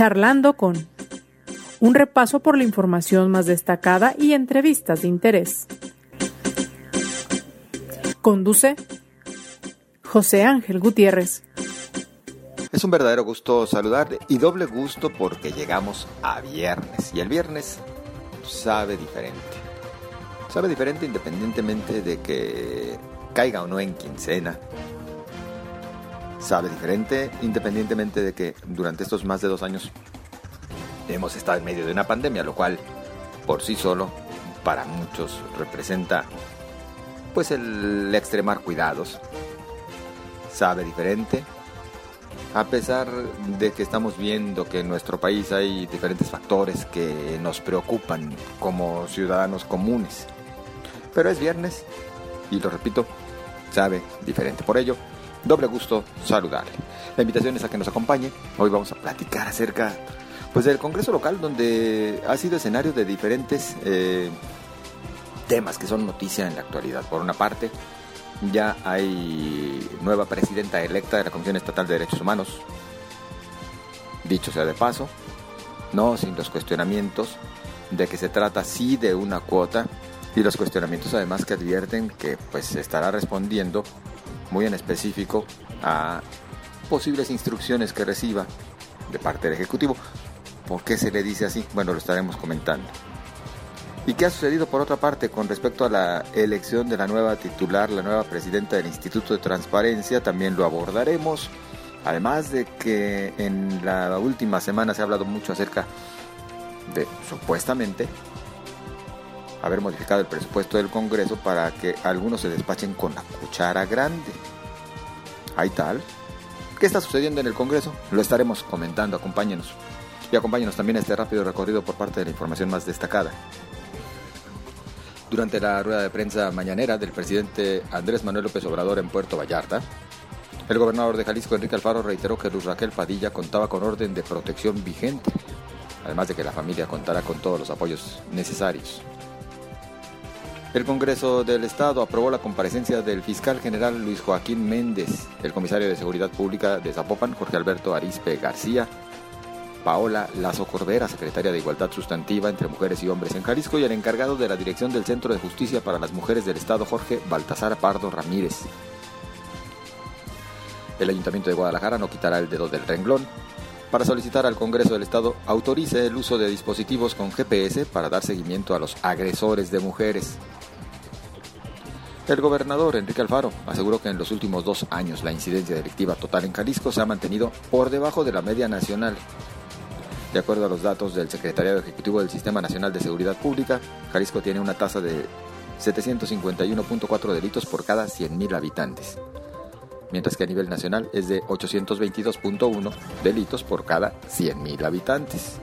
Charlando con un repaso por la información más destacada y entrevistas de interés. Conduce José Ángel Gutiérrez. Es un verdadero gusto saludar y doble gusto porque llegamos a viernes y el viernes sabe diferente. Sabe diferente independientemente de que caiga o no en quincena. Sabe diferente independientemente de que durante estos más de dos años hemos estado en medio de una pandemia, lo cual por sí solo para muchos representa pues el extremar cuidados. Sabe diferente a pesar de que estamos viendo que en nuestro país hay diferentes factores que nos preocupan como ciudadanos comunes. Pero es viernes y lo repito, sabe diferente. Por ello, doble gusto saludarle. La invitación es a que nos acompañe. Hoy vamos a platicar acerca pues del Congreso local donde ha sido escenario de diferentes eh, temas que son noticia en la actualidad. Por una parte, ya hay nueva presidenta electa de la Comisión Estatal de Derechos Humanos. Dicho sea de paso, no sin los cuestionamientos de que se trata sí de una cuota y los cuestionamientos además que advierten que pues estará respondiendo muy en específico a posibles instrucciones que reciba de parte del Ejecutivo. ¿Por qué se le dice así? Bueno, lo estaremos comentando. ¿Y qué ha sucedido por otra parte con respecto a la elección de la nueva titular, la nueva presidenta del Instituto de Transparencia? También lo abordaremos. Además de que en la última semana se ha hablado mucho acerca de, supuestamente, haber modificado el presupuesto del Congreso para que algunos se despachen con la cuchara grande. ¿Hay tal? ¿Qué está sucediendo en el Congreso? Lo estaremos comentando, acompáñenos. Y acompáñenos también a este rápido recorrido por parte de la información más destacada. Durante la rueda de prensa mañanera del presidente Andrés Manuel López Obrador en Puerto Vallarta, el gobernador de Jalisco, Enrique Alfaro, reiteró que Luz Raquel Padilla contaba con orden de protección vigente, además de que la familia contara con todos los apoyos necesarios. El Congreso del Estado aprobó la comparecencia del fiscal general Luis Joaquín Méndez, el comisario de Seguridad Pública de Zapopan, Jorge Alberto Arispe García, Paola Lazo Cordera, secretaria de Igualdad Sustantiva entre Mujeres y Hombres en Jalisco, y el encargado de la Dirección del Centro de Justicia para las Mujeres del Estado, Jorge Baltasar Pardo Ramírez. El Ayuntamiento de Guadalajara no quitará el dedo del renglón para solicitar al Congreso del Estado autorice el uso de dispositivos con GPS para dar seguimiento a los agresores de mujeres. El gobernador Enrique Alfaro aseguró que en los últimos dos años la incidencia delictiva total en Jalisco se ha mantenido por debajo de la media nacional de acuerdo a los datos del Secretariado Ejecutivo del Sistema Nacional de Seguridad Pública, Jalisco tiene una tasa de 751.4 delitos por cada 100.000 habitantes, mientras que a nivel nacional es de 822.1 delitos por cada 100.000 habitantes.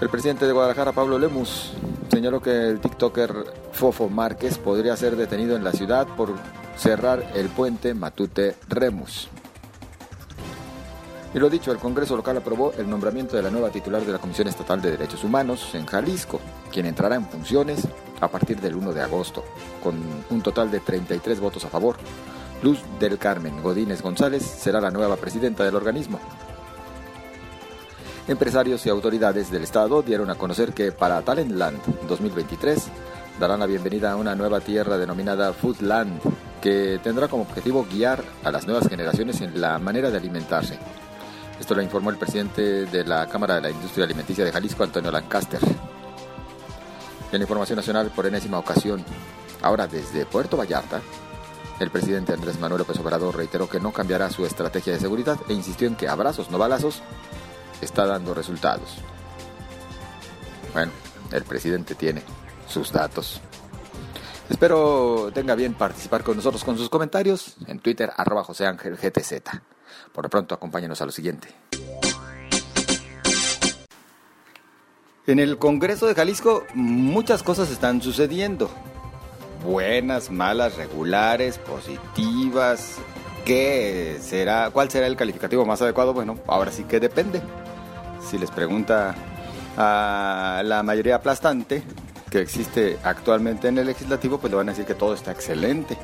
El presidente de Guadalajara, Pablo Lemus, señaló que el TikToker Fofo Márquez podría ser detenido en la ciudad por cerrar el puente Matute-Remus. Y lo dicho, el Congreso local aprobó el nombramiento de la nueva titular de la Comisión Estatal de Derechos Humanos en Jalisco, quien entrará en funciones a partir del 1 de agosto, con un total de 33 votos a favor. Luz del Carmen Godínez González será la nueva presidenta del organismo. Empresarios y autoridades del Estado dieron a conocer que para Talentland 2023 darán la bienvenida a una nueva tierra denominada Foodland, que tendrá como objetivo guiar a las nuevas generaciones en la manera de alimentarse esto lo informó el presidente de la Cámara de la Industria Alimenticia de Jalisco, Antonio Lancaster. En la información nacional, por enésima ocasión, ahora desde Puerto Vallarta, el presidente Andrés Manuel López Obrador reiteró que no cambiará su estrategia de seguridad e insistió en que abrazos, no balazos, está dando resultados. Bueno, el presidente tiene sus datos. Espero tenga bien participar con nosotros con sus comentarios en Twitter, arroba José Ángel GTZ. Por lo pronto, acompáñenos a lo siguiente. En el Congreso de Jalisco muchas cosas están sucediendo. Buenas, malas, regulares, positivas. ¿Qué será? ¿Cuál será el calificativo más adecuado? Bueno, ahora sí que depende. Si les pregunta a la mayoría aplastante que existe actualmente en el legislativo, pues le van a decir que todo está excelente.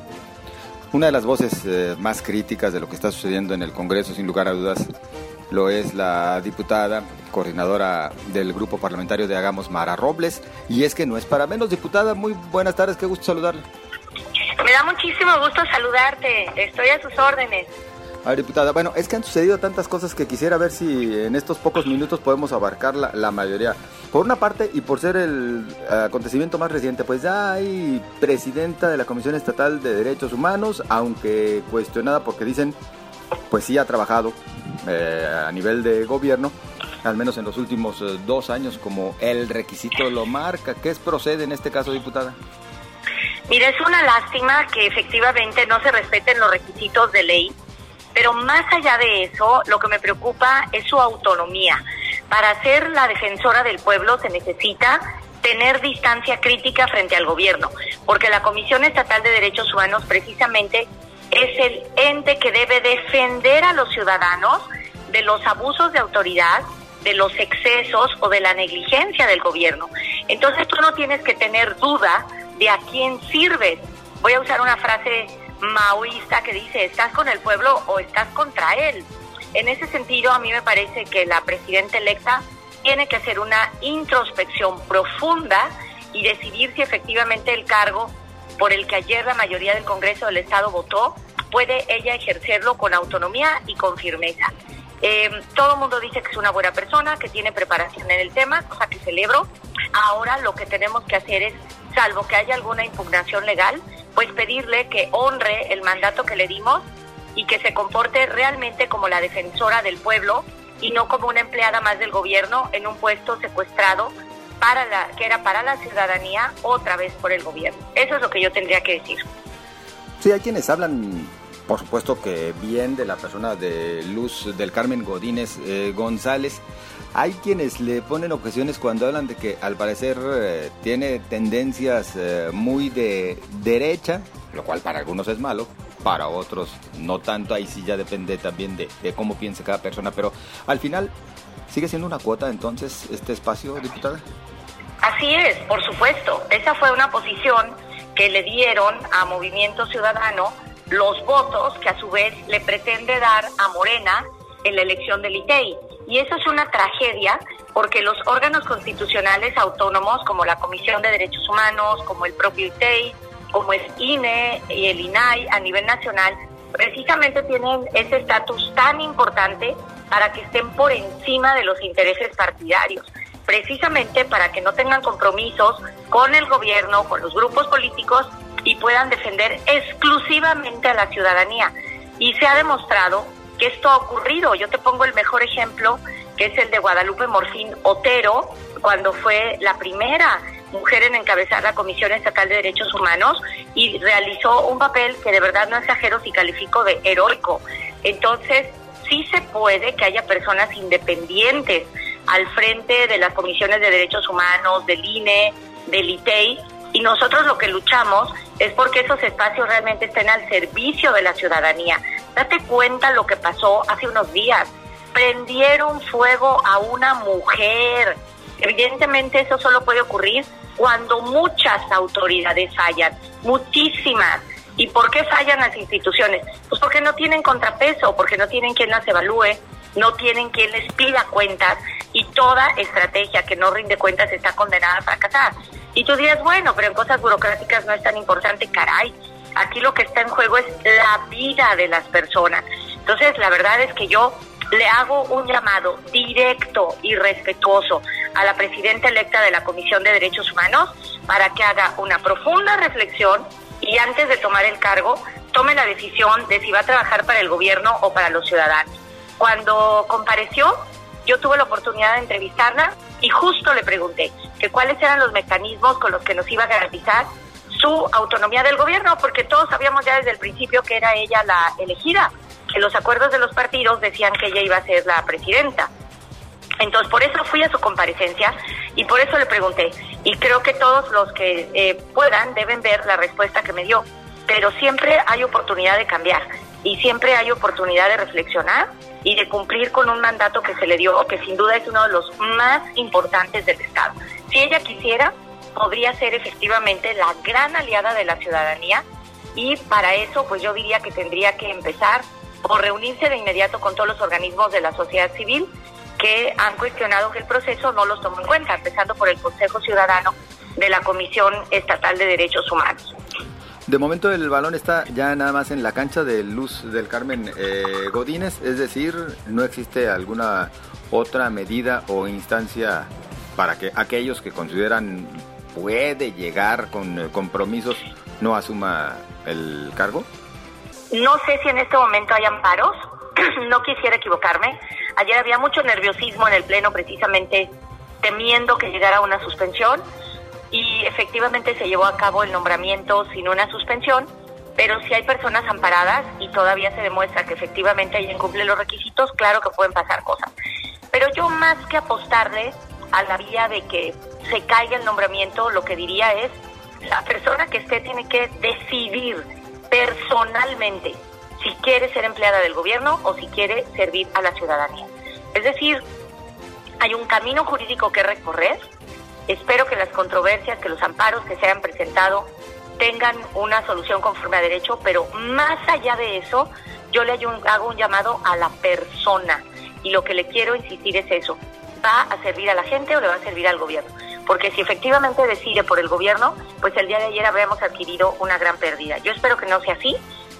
Una de las voces eh, más críticas de lo que está sucediendo en el Congreso, sin lugar a dudas, lo es la diputada coordinadora del grupo parlamentario de Hagamos Mara Robles. Y es que no es para menos, diputada. Muy buenas tardes, qué gusto saludarle. Me da muchísimo gusto saludarte, estoy a sus órdenes. A ver, diputada, bueno, es que han sucedido tantas cosas que quisiera ver si en estos pocos minutos podemos abarcar la, mayoría. Por una parte, y por ser el acontecimiento más reciente, pues ya hay presidenta de la Comisión Estatal de Derechos Humanos, aunque cuestionada porque dicen, pues sí ha trabajado eh, a nivel de gobierno, al menos en los últimos eh, dos años, como el requisito lo marca. ¿Qué es procede en este caso, diputada? Mira, es una lástima que efectivamente no se respeten los requisitos de ley, pero más allá de eso, lo que me preocupa es su autonomía. Para ser la defensora del pueblo se necesita tener distancia crítica frente al gobierno, porque la Comisión Estatal de Derechos Humanos precisamente es el ente que debe defender a los ciudadanos de los abusos de autoridad, de los excesos o de la negligencia del gobierno. Entonces tú no tienes que tener duda de a quién sirves. Voy a usar una frase maoísta que dice, ¿estás con el pueblo o estás contra él? En ese sentido, a mí me parece que la presidenta electa tiene que hacer una introspección profunda y decidir si efectivamente el cargo por el que ayer la mayoría del Congreso del Estado votó, puede ella ejercerlo con autonomía y con firmeza. Eh, todo el mundo dice que es una buena persona, que tiene preparación en el tema, cosa que celebro. Ahora lo que tenemos que hacer es salvo que haya alguna impugnación legal, pues pedirle que honre el mandato que le dimos y que se comporte realmente como la defensora del pueblo y no como una empleada más del gobierno en un puesto secuestrado para la que era para la ciudadanía otra vez por el gobierno. Eso es lo que yo tendría que decir. Sí, hay quienes hablan, por supuesto que bien de la persona de Luz del Carmen Godínez eh, González. Hay quienes le ponen objeciones cuando hablan de que al parecer eh, tiene tendencias eh, muy de derecha, lo cual para algunos es malo, para otros no tanto, ahí sí ya depende también de, de cómo piense cada persona, pero al final sigue siendo una cuota entonces este espacio, diputada. Así es, por supuesto. Esa fue una posición que le dieron a Movimiento Ciudadano los votos que a su vez le pretende dar a Morena en la elección del ITEI. Y eso es una tragedia porque los órganos constitucionales autónomos como la Comisión de Derechos Humanos, como el propio ITEI, como el INE y el INAI a nivel nacional, precisamente tienen ese estatus tan importante para que estén por encima de los intereses partidarios, precisamente para que no tengan compromisos con el gobierno, con los grupos políticos y puedan defender exclusivamente a la ciudadanía. Y se ha demostrado que esto ha ocurrido. Yo te pongo el mejor ejemplo, que es el de Guadalupe Morfín Otero, cuando fue la primera mujer en encabezar la Comisión Estatal de Derechos Humanos y realizó un papel que de verdad no exagero si califico de heroico. Entonces, sí se puede que haya personas independientes al frente de las comisiones de derechos humanos, del INE, del ITEI, y nosotros lo que luchamos es porque esos espacios realmente estén al servicio de la ciudadanía. Date cuenta lo que pasó hace unos días. Prendieron fuego a una mujer. Evidentemente eso solo puede ocurrir cuando muchas autoridades fallan, muchísimas. ¿Y por qué fallan las instituciones? Pues porque no tienen contrapeso, porque no tienen quien las evalúe, no tienen quien les pida cuentas y toda estrategia que no rinde cuentas está condenada a fracasar. Y tú dirías, bueno, pero en cosas burocráticas no es tan importante, caray. Aquí lo que está en juego es la vida de las personas. Entonces, la verdad es que yo le hago un llamado directo y respetuoso a la presidenta electa de la Comisión de Derechos Humanos para que haga una profunda reflexión y antes de tomar el cargo tome la decisión de si va a trabajar para el gobierno o para los ciudadanos. Cuando compareció, yo tuve la oportunidad de entrevistarla y justo le pregunté que cuáles eran los mecanismos con los que nos iba a garantizar su autonomía del gobierno, porque todos sabíamos ya desde el principio que era ella la elegida, que los acuerdos de los partidos decían que ella iba a ser la presidenta. Entonces, por eso fui a su comparecencia y por eso le pregunté. Y creo que todos los que eh, puedan deben ver la respuesta que me dio. Pero siempre hay oportunidad de cambiar y siempre hay oportunidad de reflexionar y de cumplir con un mandato que se le dio, que sin duda es uno de los más importantes del Estado. Si ella quisiera, podría ser efectivamente la gran aliada de la ciudadanía y para eso pues yo diría que tendría que empezar o reunirse de inmediato con todos los organismos de la sociedad civil que han cuestionado que el proceso no los tomó en cuenta, empezando por el Consejo Ciudadano de la Comisión Estatal de Derechos Humanos. De momento el balón está ya nada más en la cancha de Luz del Carmen eh, Godínez, es decir, no existe alguna otra medida o instancia para que aquellos que consideran puede llegar con eh, compromisos no asuma el cargo. No sé si en este momento hay amparos, no quisiera equivocarme. Ayer había mucho nerviosismo en el Pleno precisamente temiendo que llegara una suspensión y efectivamente se llevó a cabo el nombramiento sin una suspensión, pero si hay personas amparadas y todavía se demuestra que efectivamente ella incumple los requisitos, claro que pueden pasar cosas. Pero yo más que apostarle a la vía de que se caiga el nombramiento, lo que diría es, la persona que esté tiene que decidir personalmente si quiere ser empleada del gobierno o si quiere servir a la ciudadanía. Es decir, hay un camino jurídico que recorrer, Espero que las controversias, que los amparos que se hayan presentado tengan una solución conforme a derecho, pero más allá de eso, yo le hago un llamado a la persona y lo que le quiero insistir es eso. ¿Va a servir a la gente o le va a servir al gobierno? Porque si efectivamente decide por el gobierno, pues el día de ayer habríamos adquirido una gran pérdida. Yo espero que no sea así.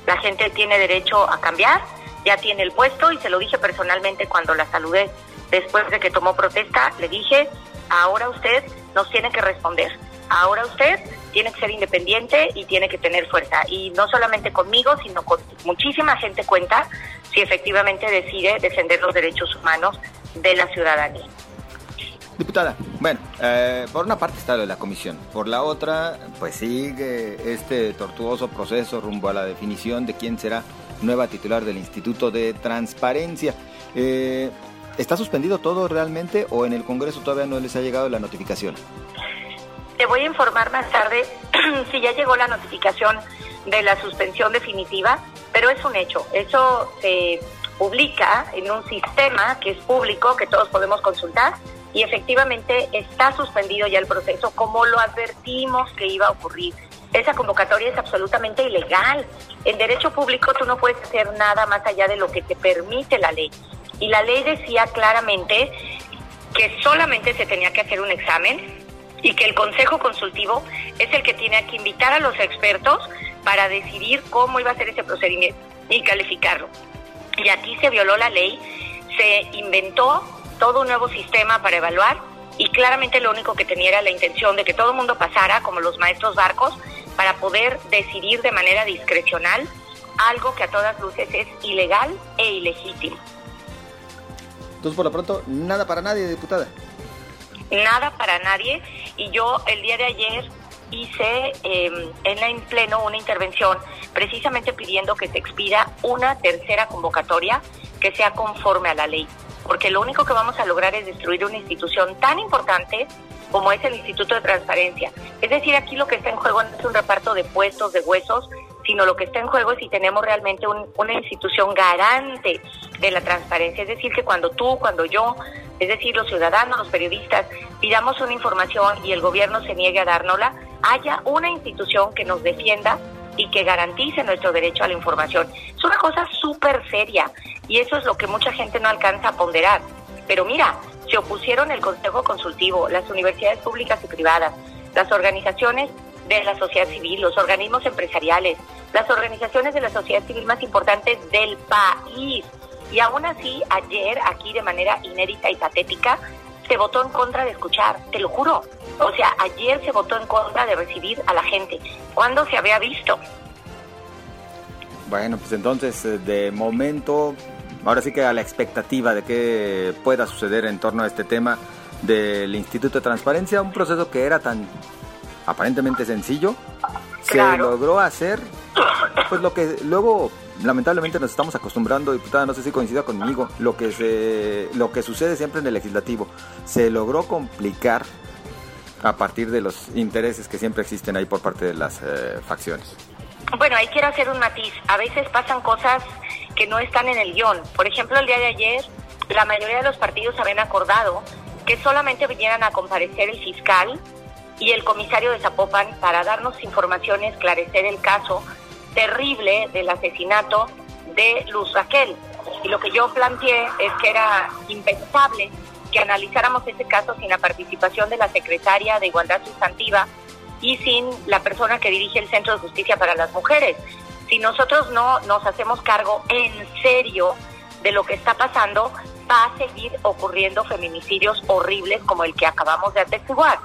La gente tiene derecho a cambiar, ya tiene el puesto y se lo dije personalmente cuando la saludé después de que tomó protesta. Le dije, Ahora usted nos tiene que responder. Ahora usted tiene que ser independiente y tiene que tener fuerza. Y no solamente conmigo, sino con muchísima gente cuenta si efectivamente decide defender los derechos humanos de la ciudadanía. Diputada, bueno, eh, por una parte está lo de la comisión, por la otra, pues sigue este tortuoso proceso rumbo a la definición de quién será nueva titular del Instituto de Transparencia. Eh, ¿Está suspendido todo realmente o en el Congreso todavía no les ha llegado la notificación? Te voy a informar más tarde si ya llegó la notificación de la suspensión definitiva, pero es un hecho. Eso se publica en un sistema que es público, que todos podemos consultar, y efectivamente está suspendido ya el proceso como lo advertimos que iba a ocurrir. Esa convocatoria es absolutamente ilegal. En derecho público tú no puedes hacer nada más allá de lo que te permite la ley y la ley decía claramente que solamente se tenía que hacer un examen y que el Consejo Consultivo es el que tiene que invitar a los expertos para decidir cómo iba a ser ese procedimiento y calificarlo. Y aquí se violó la ley, se inventó todo un nuevo sistema para evaluar y claramente lo único que tenía era la intención de que todo el mundo pasara, como los maestros barcos, para poder decidir de manera discrecional algo que a todas luces es ilegal e ilegítimo. Entonces, por lo pronto, nada para nadie, diputada. Nada para nadie. Y yo el día de ayer hice em, en la en pleno una intervención precisamente pidiendo que se expida una tercera convocatoria que sea conforme a la ley. Porque lo único que vamos a lograr es destruir una institución tan importante como es el Instituto de Transparencia. Es decir, aquí lo que está en juego no es un reparto de puestos, de huesos, sino lo que está en juego es si tenemos realmente una institución garante de la transparencia. Es decir, que cuando tú, cuando yo, es decir, los ciudadanos, los periodistas, pidamos una información y el gobierno se niegue a dárnosla, haya una institución que nos defienda y que garantice nuestro derecho a la información. Es una cosa súper seria y eso es lo que mucha gente no alcanza a ponderar. Pero mira, se opusieron el Consejo Consultivo, las universidades públicas y privadas, las organizaciones de la sociedad civil, los organismos empresariales, las organizaciones de la sociedad civil más importantes del país. Y aún así, ayer, aquí de manera inédita y patética, se votó en contra de escuchar, te lo juro. O sea, ayer se votó en contra de recibir a la gente. ¿Cuándo se había visto? Bueno, pues entonces, eh, de momento, ahora sí que a la expectativa de que pueda suceder en torno a este tema del Instituto de Transparencia, un proceso que era tan aparentemente sencillo, se logró hacer pues lo que luego lamentablemente nos estamos acostumbrando, diputada, no sé si coincida conmigo, lo que se lo que sucede siempre en el legislativo, se logró complicar a partir de los intereses que siempre existen ahí por parte de las eh, facciones. Bueno, ahí quiero hacer un matiz. A veces pasan cosas que no están en el guion. Por ejemplo, el día de ayer, la mayoría de los partidos habían acordado que solamente vinieran a comparecer el fiscal y el comisario de Zapopan para darnos información y esclarecer el caso terrible del asesinato de Luz Raquel. Y lo que yo planteé es que era impensable que analizáramos este caso sin la participación de la secretaria de Igualdad Sustantiva y sin la persona que dirige el Centro de Justicia para las Mujeres. Si nosotros no nos hacemos cargo en serio de lo que está pasando, va a seguir ocurriendo feminicidios horribles como el que acabamos de atestiguar.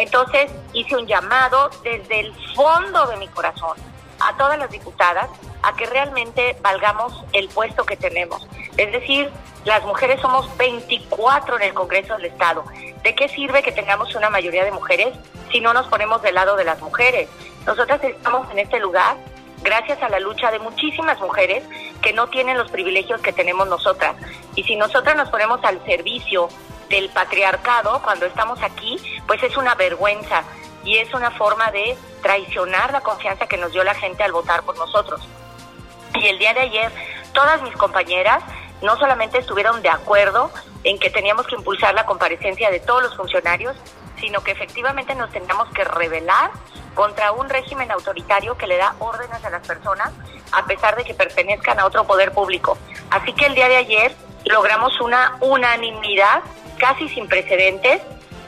Entonces hice un llamado desde el fondo de mi corazón a todas las diputadas a que realmente valgamos el puesto que tenemos. Es decir, las mujeres somos 24 en el Congreso del Estado. ¿De qué sirve que tengamos una mayoría de mujeres si no nos ponemos del lado de las mujeres? Nosotras estamos en este lugar gracias a la lucha de muchísimas mujeres que no tienen los privilegios que tenemos nosotras. Y si nosotras nos ponemos al servicio del patriarcado cuando estamos aquí, pues es una vergüenza y es una forma de traicionar la confianza que nos dio la gente al votar por nosotros. Y el día de ayer, todas mis compañeras no solamente estuvieron de acuerdo en que teníamos que impulsar la comparecencia de todos los funcionarios, sino que efectivamente nos teníamos que rebelar contra un régimen autoritario que le da órdenes a las personas a pesar de que pertenezcan a otro poder público. Así que el día de ayer logramos una unanimidad casi sin precedentes,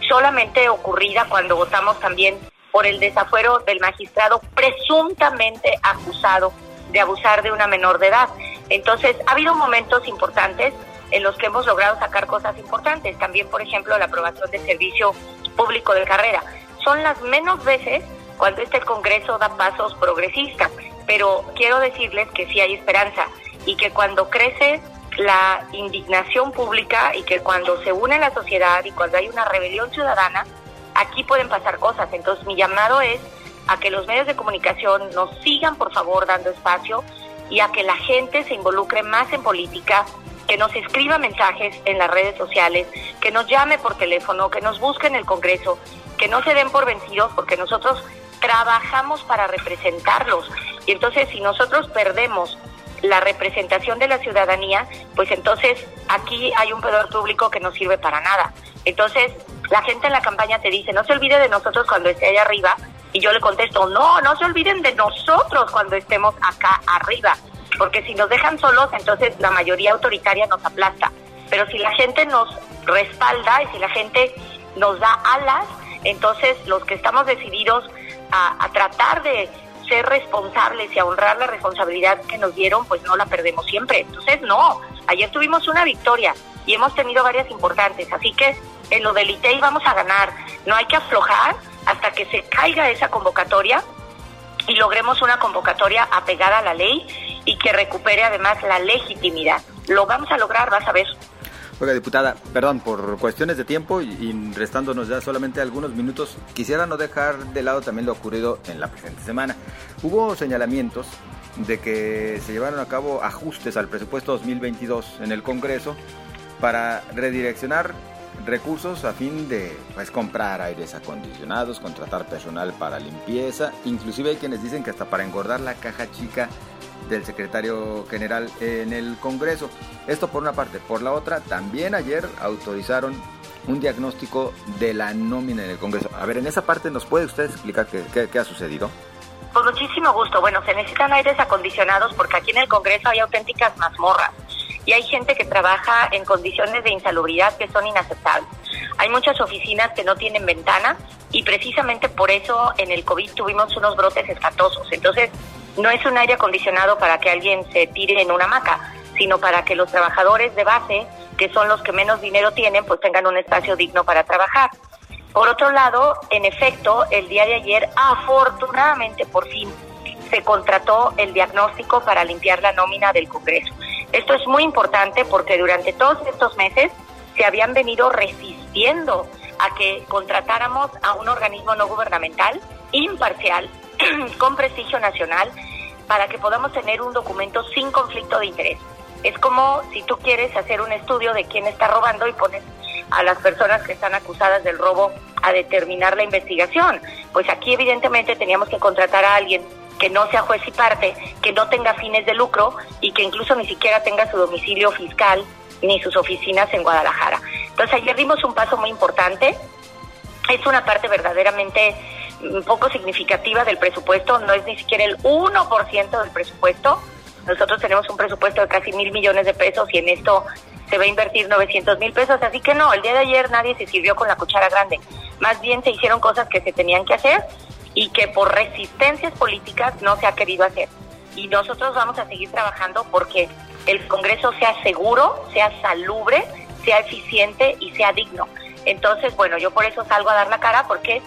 solamente ocurrida cuando votamos también por el desafuero del magistrado presuntamente acusado de abusar de una menor de edad. Entonces, ha habido momentos importantes en los que hemos logrado sacar cosas importantes. También, por ejemplo, la aprobación del servicio público de carrera. Son las menos veces cuando este Congreso da pasos progresistas, pero quiero decirles que sí hay esperanza y que cuando crece la indignación pública y que cuando se une la sociedad y cuando hay una rebelión ciudadana, aquí pueden pasar cosas. Entonces mi llamado es a que los medios de comunicación nos sigan por favor dando espacio y a que la gente se involucre más en política, que nos escriba mensajes en las redes sociales, que nos llame por teléfono, que nos busque en el Congreso, que no se den por vencidos porque nosotros trabajamos para representarlos. Y entonces si nosotros perdemos la representación de la ciudadanía, pues entonces aquí hay un poder público que no sirve para nada. Entonces, la gente en la campaña te dice, no se olvide de nosotros cuando esté allá arriba, y yo le contesto, no, no se olviden de nosotros cuando estemos acá arriba, porque si nos dejan solos, entonces la mayoría autoritaria nos aplasta. Pero si la gente nos respalda y si la gente nos da alas, entonces los que estamos decididos a, a tratar de ser responsables y a honrar la responsabilidad que nos dieron, pues no la perdemos siempre. Entonces, no, ayer tuvimos una victoria y hemos tenido varias importantes, así que en lo del ITEI vamos a ganar, no hay que aflojar hasta que se caiga esa convocatoria y logremos una convocatoria apegada a la ley y que recupere además la legitimidad. Lo vamos a lograr, vas a ver. Oiga, diputada, perdón, por cuestiones de tiempo y restándonos ya solamente algunos minutos, quisiera no dejar de lado también lo ocurrido en la presente semana. Hubo señalamientos de que se llevaron a cabo ajustes al presupuesto 2022 en el Congreso para redireccionar recursos a fin de pues, comprar aires acondicionados, contratar personal para limpieza, inclusive hay quienes dicen que hasta para engordar la caja chica del secretario general en el Congreso. Esto por una parte. Por la otra, también ayer autorizaron un diagnóstico de la nómina en el Congreso. A ver, en esa parte nos puede usted explicar qué, ha sucedido. Con muchísimo gusto. Bueno, se necesitan aires acondicionados porque aquí en el Congreso hay auténticas mazmorras y hay gente que trabaja en condiciones de insalubridad que son inaceptables. Hay muchas oficinas que no tienen ventana y precisamente por eso en el COVID tuvimos unos brotes escatosos. Entonces, no es un aire acondicionado para que alguien se tire en una hamaca, sino para que los trabajadores de base, que son los que menos dinero tienen, pues tengan un espacio digno para trabajar. Por otro lado, en efecto, el día de ayer, afortunadamente, por fin, se contrató el diagnóstico para limpiar la nómina del Congreso. Esto es muy importante porque durante todos estos meses se habían venido resistiendo a que contratáramos a un organismo no gubernamental imparcial con prestigio nacional para que podamos tener un documento sin conflicto de interés. Es como si tú quieres hacer un estudio de quién está robando y pones a las personas que están acusadas del robo a determinar la investigación. Pues aquí evidentemente teníamos que contratar a alguien que no sea juez y parte, que no tenga fines de lucro y que incluso ni siquiera tenga su domicilio fiscal ni sus oficinas en Guadalajara. Entonces ayer dimos un paso muy importante. Es una parte verdaderamente poco significativa del presupuesto, no es ni siquiera el 1% del presupuesto, Nosotros tenemos un presupuesto de casi mil millones de pesos y en esto se va a invertir 900 mil pesos, así que no, el día de ayer nadie se sirvió con la cuchara grande, más bien se hicieron cosas que se tenían que hacer y que por resistencias políticas no se ha querido hacer. Y nosotros vamos a seguir trabajando porque el Congreso sea seguro, sea salubre, sea eficiente y sea digno. Entonces, bueno, yo por eso salgo a dar la cara porque